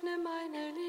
öffne meine Liebe.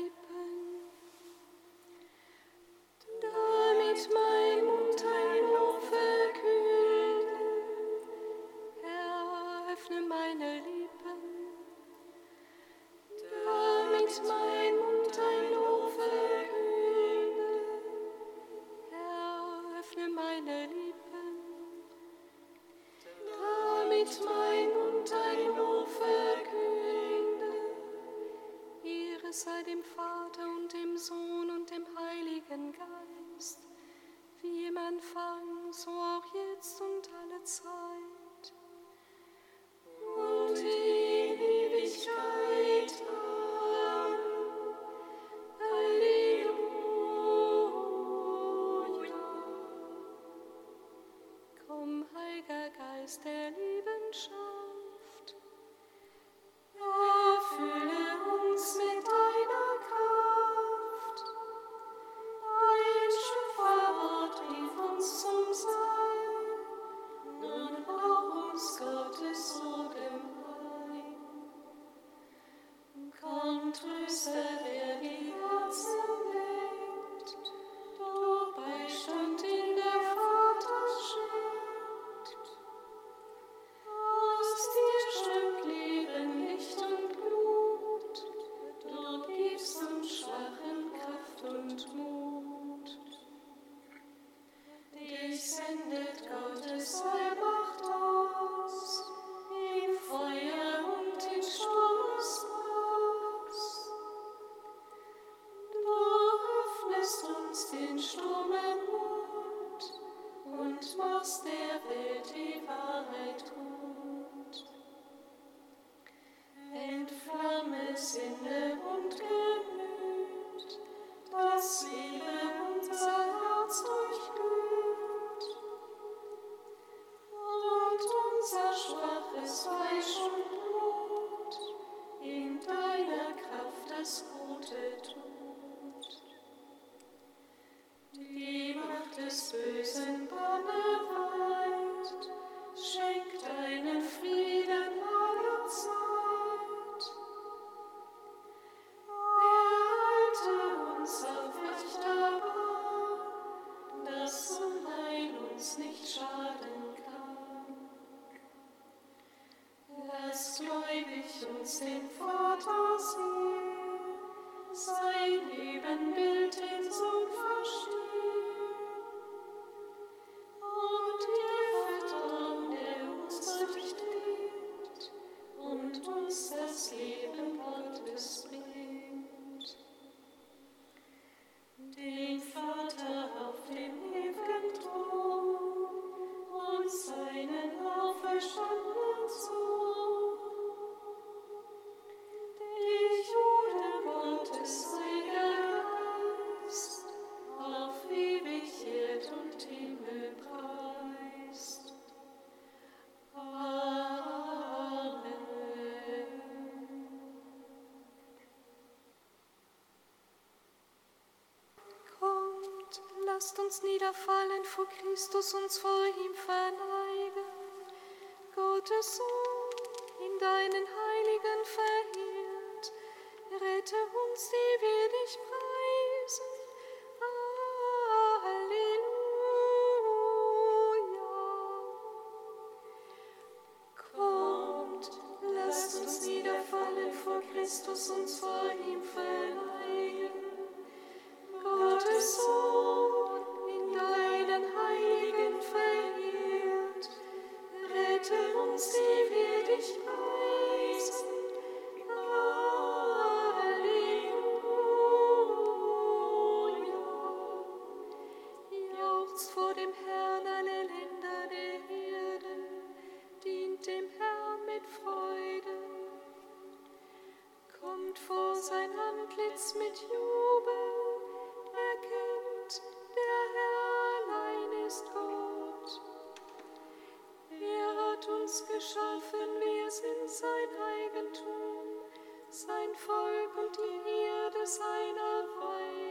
Lasst uns niederfallen vor Christus, uns vor ihm verneigen. Gottes Sohn, in deinen Heiligen verehrt, rette uns, die wir dich preisen. Sie wir dich preisen.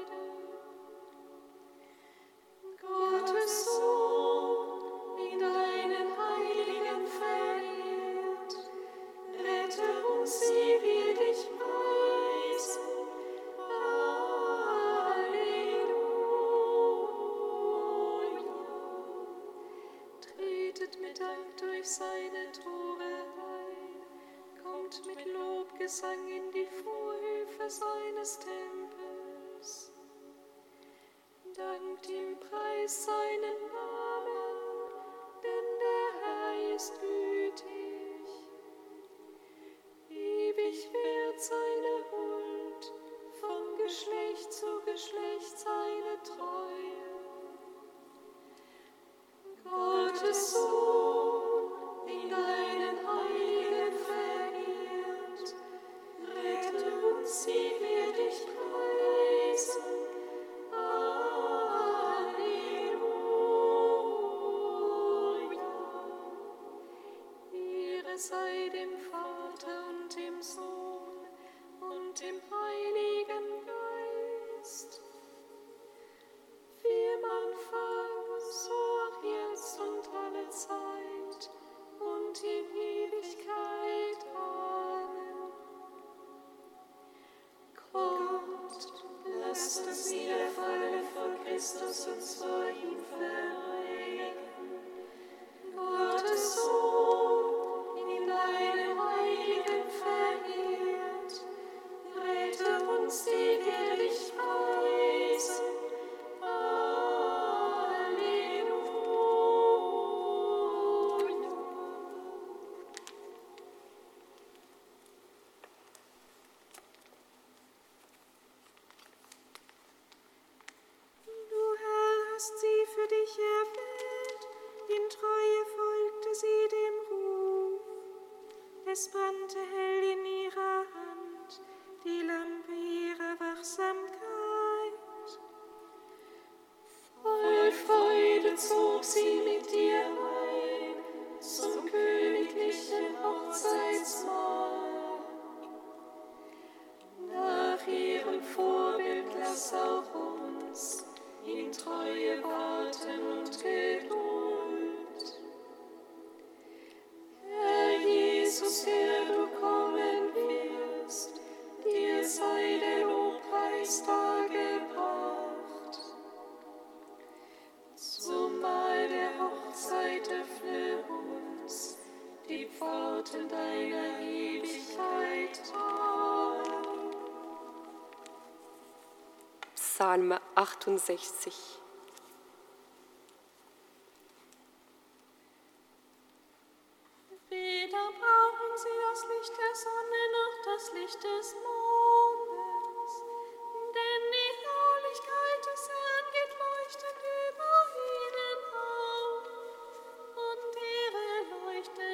Es brannte hell in ihrer Hand die Lampe ihrer Wachsamkeit. Voll Freude zog sie mit dir ein zum königlichen Hochzeitsmahl. Nach ihrem Vorbild lass auch uns in Treue warten und Geduld. Psalm 68. Weder brauchen sie das Licht der Sonne noch das Licht des Mondes, denn die Herrlichkeit des Herrn geht leuchtend über ihnen auf, und ihre Leuchte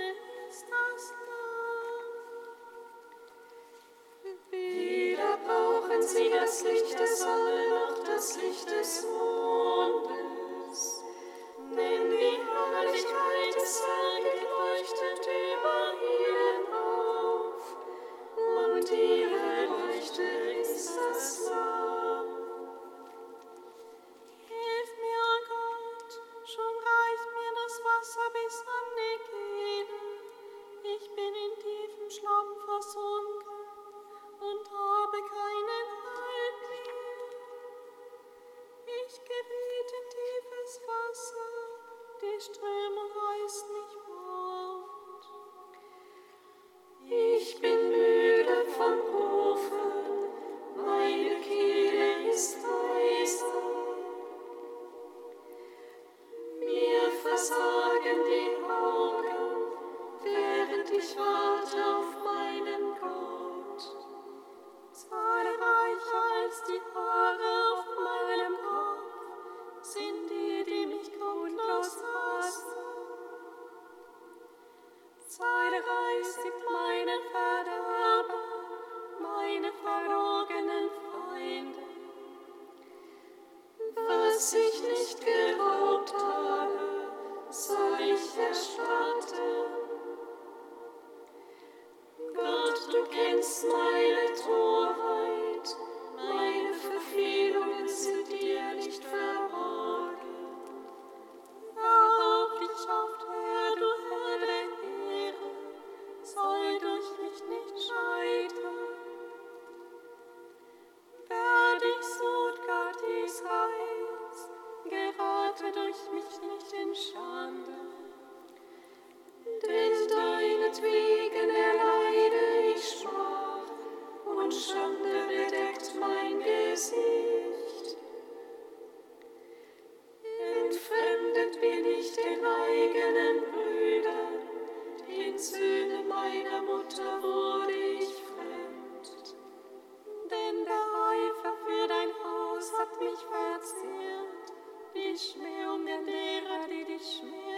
ist das Land. Weder brauchen sie das Licht der Sonne noch Licht des Mondes, denn die Herrlichkeit des Herrn geleuchtet über ihn. Söhne meiner Mutter wurde ich fremd, denn der Eifer für dein Haus hat mich verzehrt, die der derer, die dich schmähen.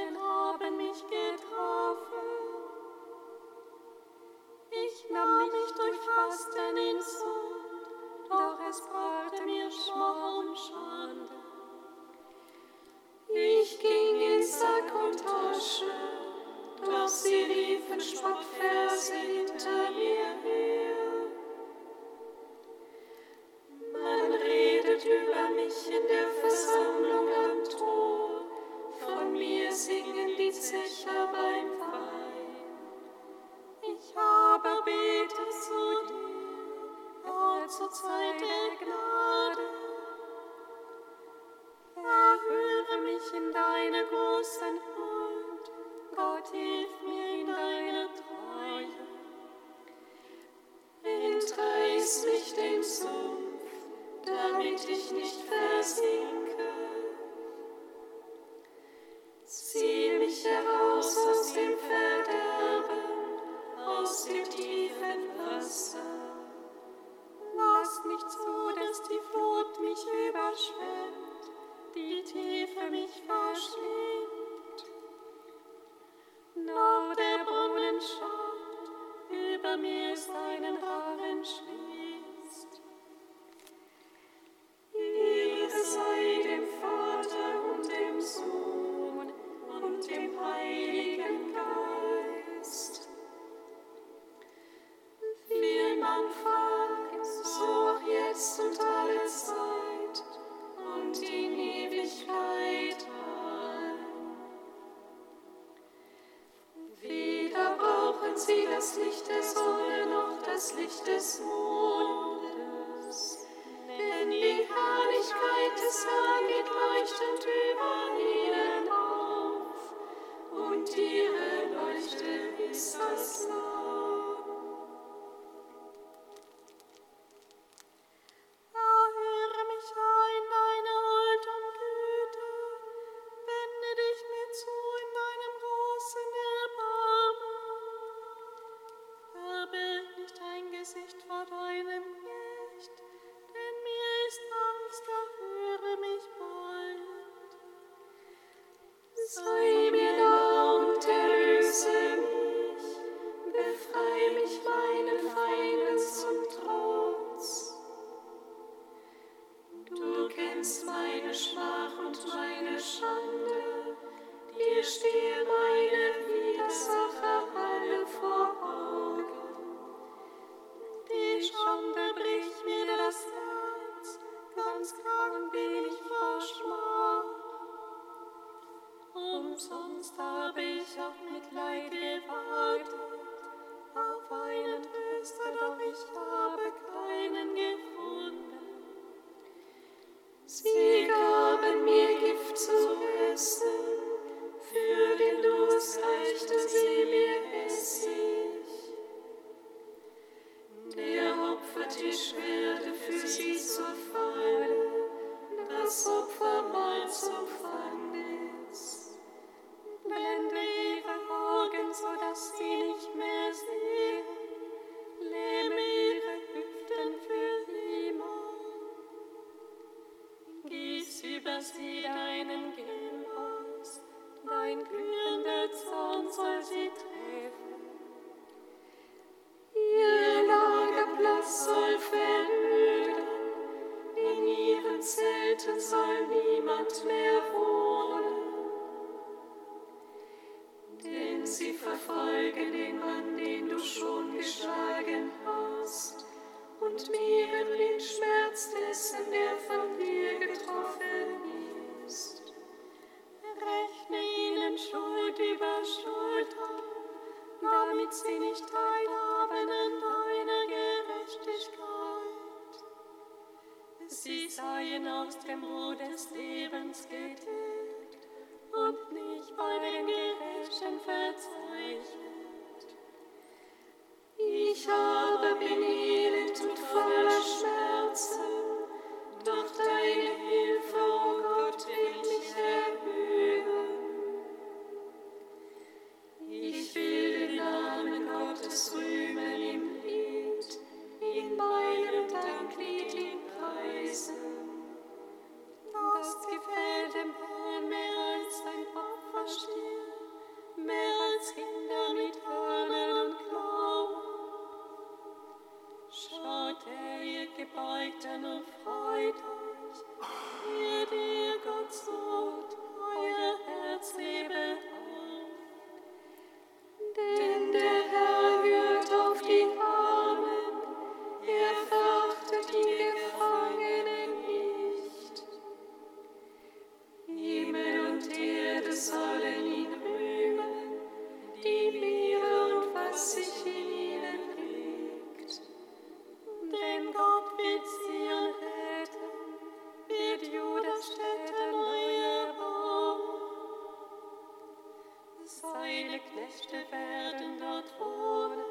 Knechte werden dort wohnen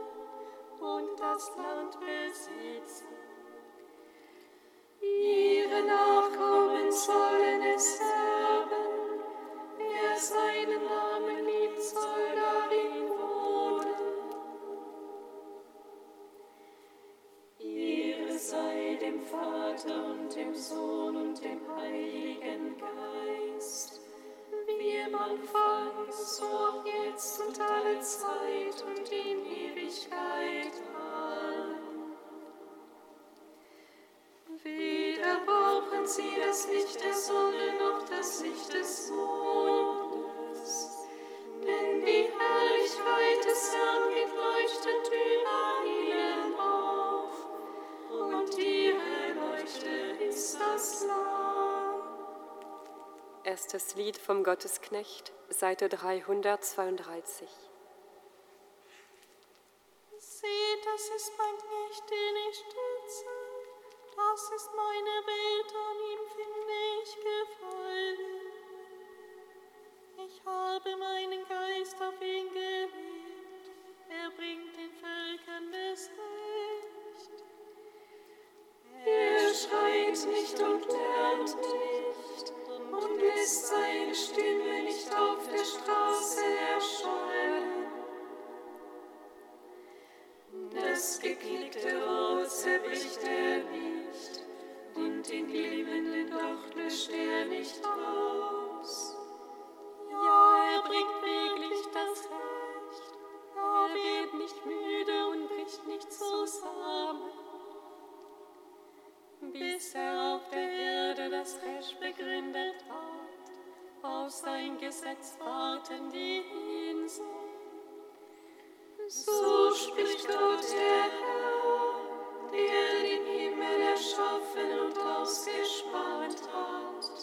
und das Land besitzen. Ihre Nachkommen Lied vom Gottesknecht, Seite 332. Seht, das ist mein Knecht, den ich stütze, das ist meine Welt, an ihm finde ich Gefallen. Ich habe meinen Geist auf ihn gelegt, er bringt den Völkern das Recht. Er schreit nicht und lernt nicht und lässt seine Stimme nicht auf der Straße erschallen. Das geknickte Rohr zerbricht er nicht und den glimmenden Docht löscht er nicht aus. Ja, er bringt wirklich das Recht, er wird nicht müde und bricht nicht zusammen. Bis er auf der Erde das Recht begründet hat, auf sein Gesetz warten die Inseln. So spricht Gott der Herr, der den Himmel erschaffen und ausgespannt hat,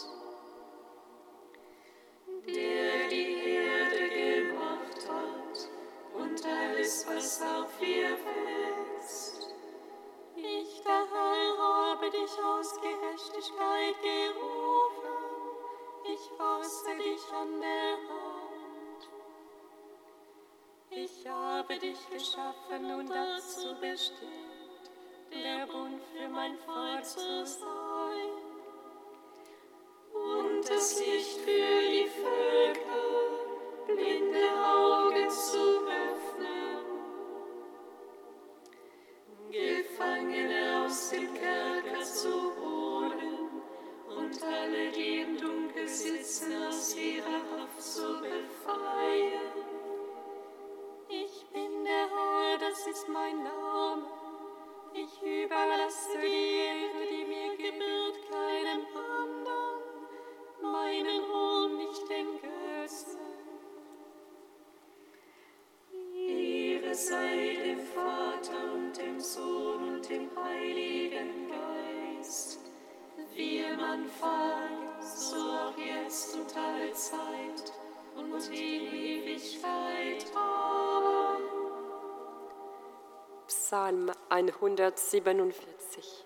bestimmt, der Bund für mein Volk zu sein. Heiligen Geist, wie im so jetzt und alle Zeit und in Ewigkeit. Psalm 147.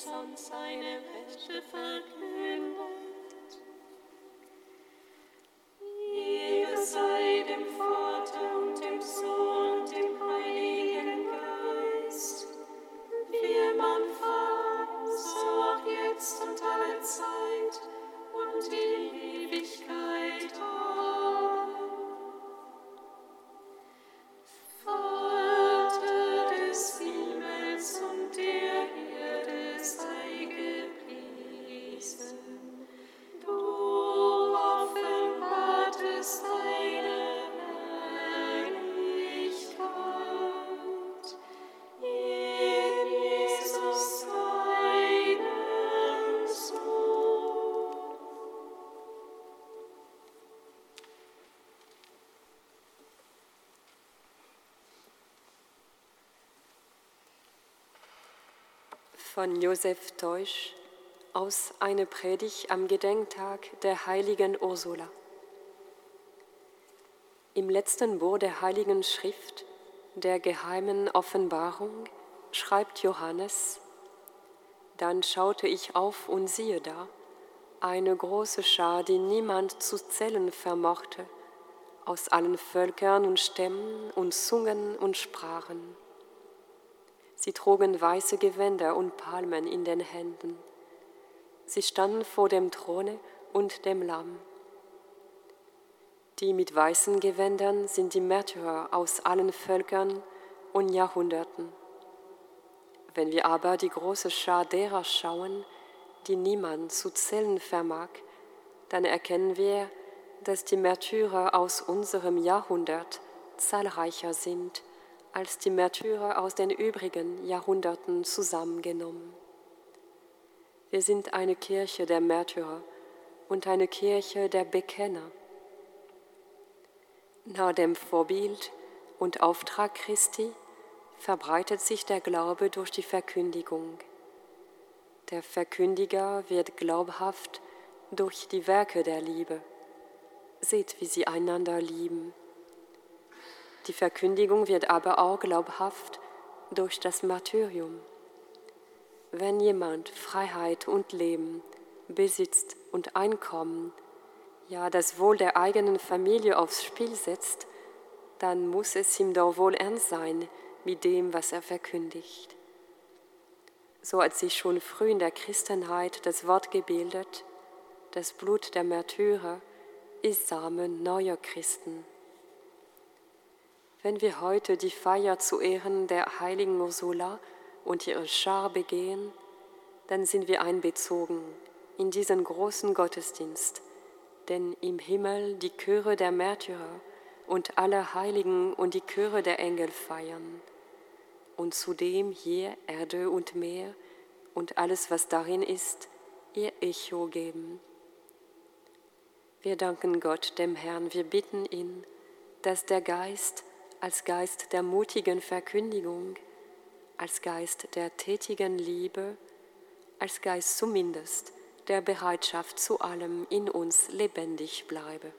sonst seine Rechte verkündet. Von Josef Teusch aus einer Predigt am Gedenktag der heiligen Ursula. Im letzten Buch der heiligen Schrift, der geheimen Offenbarung, schreibt Johannes, dann schaute ich auf und siehe da, eine große Schar, die niemand zu zählen vermochte, aus allen Völkern und Stämmen und Zungen und Sprachen. Sie trugen weiße Gewänder und Palmen in den Händen. Sie standen vor dem Throne und dem Lamm. Die mit weißen Gewändern sind die Märtyrer aus allen Völkern und Jahrhunderten. Wenn wir aber die große Schar derer schauen, die niemand zu zählen vermag, dann erkennen wir, dass die Märtyrer aus unserem Jahrhundert zahlreicher sind als die Märtyrer aus den übrigen Jahrhunderten zusammengenommen. Wir sind eine Kirche der Märtyrer und eine Kirche der Bekenner. Nach dem Vorbild und Auftrag Christi verbreitet sich der Glaube durch die Verkündigung. Der Verkündiger wird glaubhaft durch die Werke der Liebe. Seht, wie sie einander lieben. Die Verkündigung wird aber auch glaubhaft durch das Martyrium. Wenn jemand Freiheit und Leben, besitzt und Einkommen, ja das Wohl der eigenen Familie aufs Spiel setzt, dann muss es ihm doch wohl ernst sein mit dem, was er verkündigt. So hat sich schon früh in der Christenheit das Wort gebildet, das Blut der Märtyrer ist Samen neuer Christen. Wenn wir heute die Feier zu Ehren der heiligen Ursula und ihrer Schar begehen, dann sind wir einbezogen in diesen großen Gottesdienst, denn im Himmel die Chöre der Märtyrer und aller Heiligen und die Chöre der Engel feiern. Und zudem hier Erde und Meer und alles, was darin ist, ihr Echo geben. Wir danken Gott, dem Herrn, wir bitten ihn, dass der Geist als Geist der mutigen Verkündigung, als Geist der tätigen Liebe, als Geist zumindest der Bereitschaft zu allem in uns lebendig bleibe.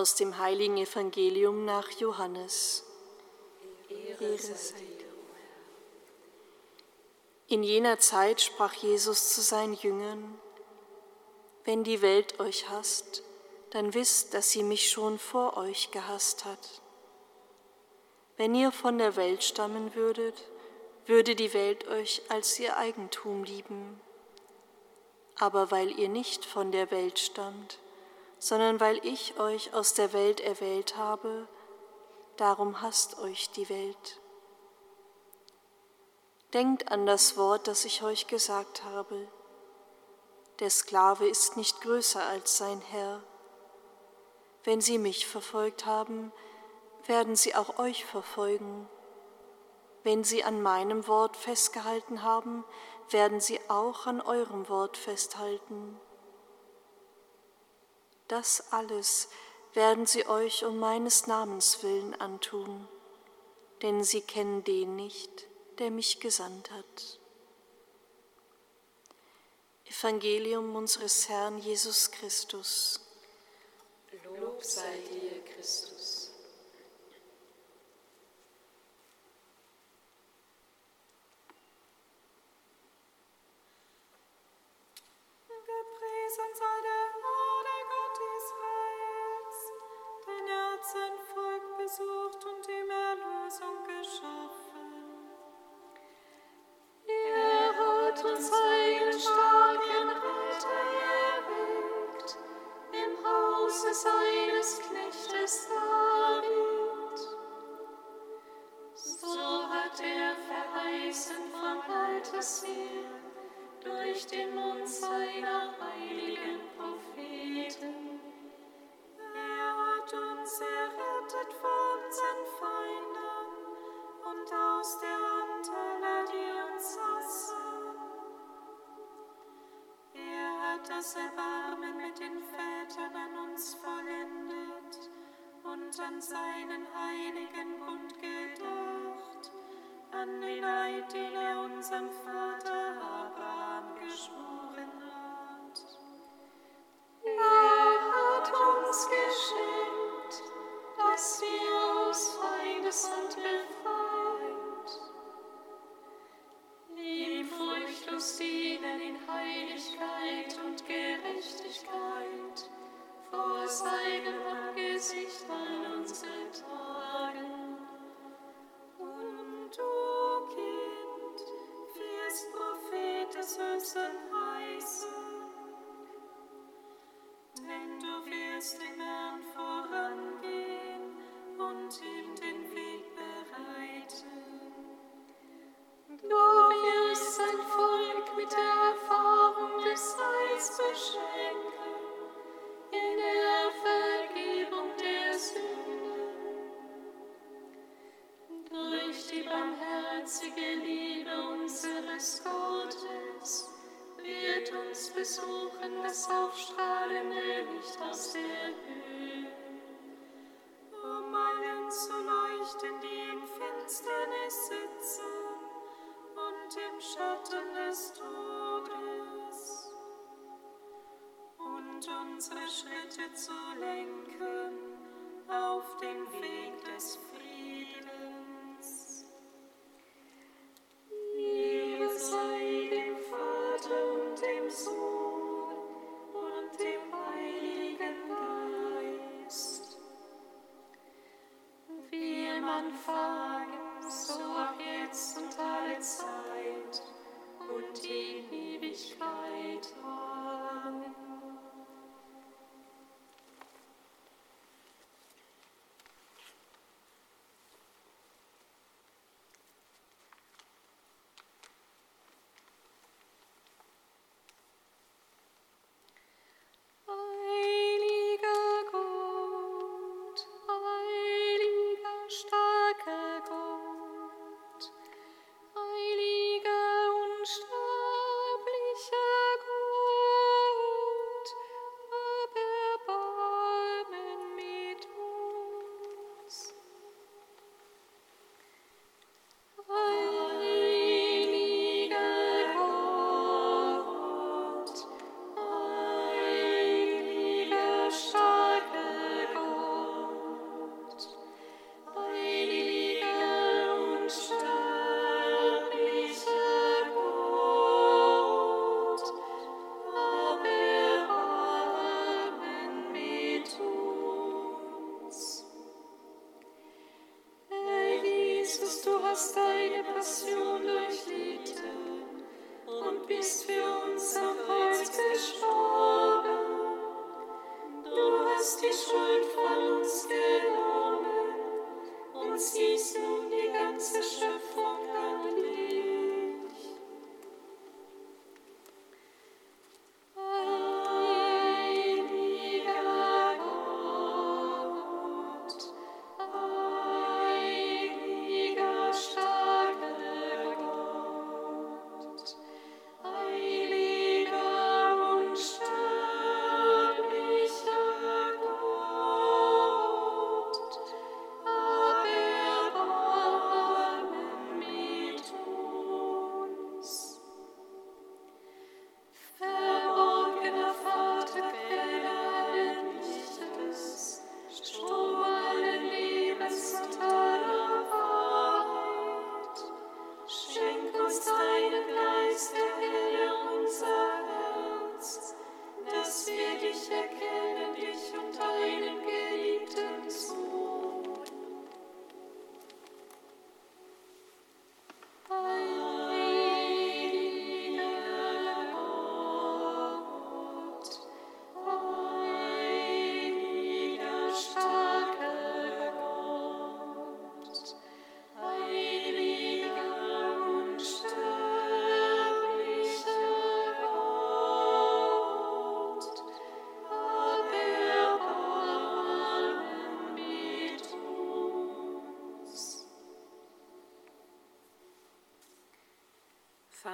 Aus dem heiligen Evangelium nach Johannes. In jener Zeit sprach Jesus zu seinen Jüngern, wenn die Welt euch hasst, dann wisst, dass sie mich schon vor euch gehasst hat. Wenn ihr von der Welt stammen würdet, würde die Welt euch als ihr Eigentum lieben. Aber weil ihr nicht von der Welt stammt, sondern weil ich euch aus der Welt erwählt habe, darum hasst euch die Welt. Denkt an das Wort, das ich euch gesagt habe. Der Sklave ist nicht größer als sein Herr. Wenn sie mich verfolgt haben, werden sie auch euch verfolgen. Wenn sie an meinem Wort festgehalten haben, werden sie auch an eurem Wort festhalten. Das alles werden sie euch um meines Namens willen antun, denn sie kennen den nicht, der mich gesandt hat. Evangelium unseres Herrn Jesus Christus. Lob sei dir, Christus. Gepriesen sei der sein Volk besucht und ihm Erlösung geschaffen. An den Eid, den er unserem Vater Abraham vor seinem Angesicht all unsere Tage. Besuchen das aufstrahlende Licht aus der Höhe.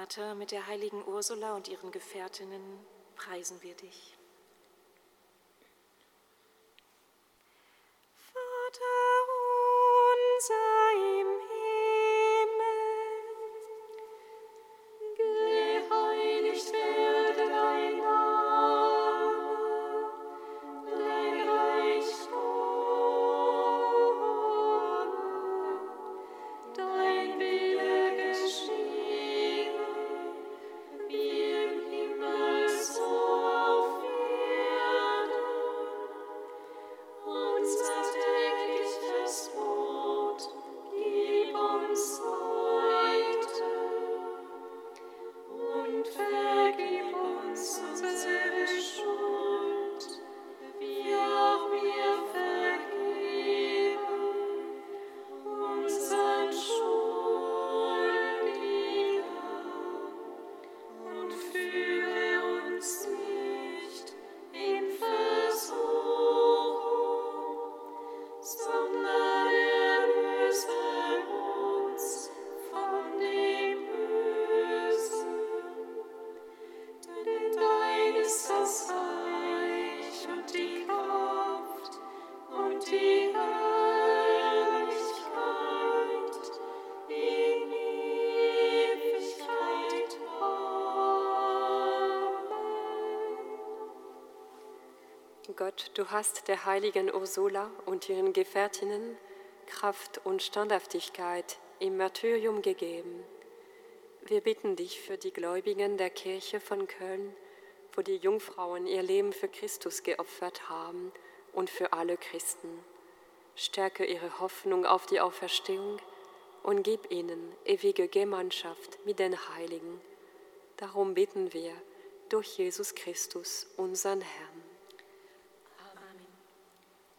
Vater, mit der heiligen Ursula und ihren Gefährtinnen preisen wir dich. Du hast der heiligen Ursula und ihren Gefährtinnen Kraft und Standhaftigkeit im Martyrium gegeben. Wir bitten dich für die Gläubigen der Kirche von Köln, wo die Jungfrauen ihr Leben für Christus geopfert haben und für alle Christen. Stärke ihre Hoffnung auf die Auferstehung und gib ihnen ewige Gemeinschaft mit den Heiligen. Darum bitten wir durch Jesus Christus, unseren Herrn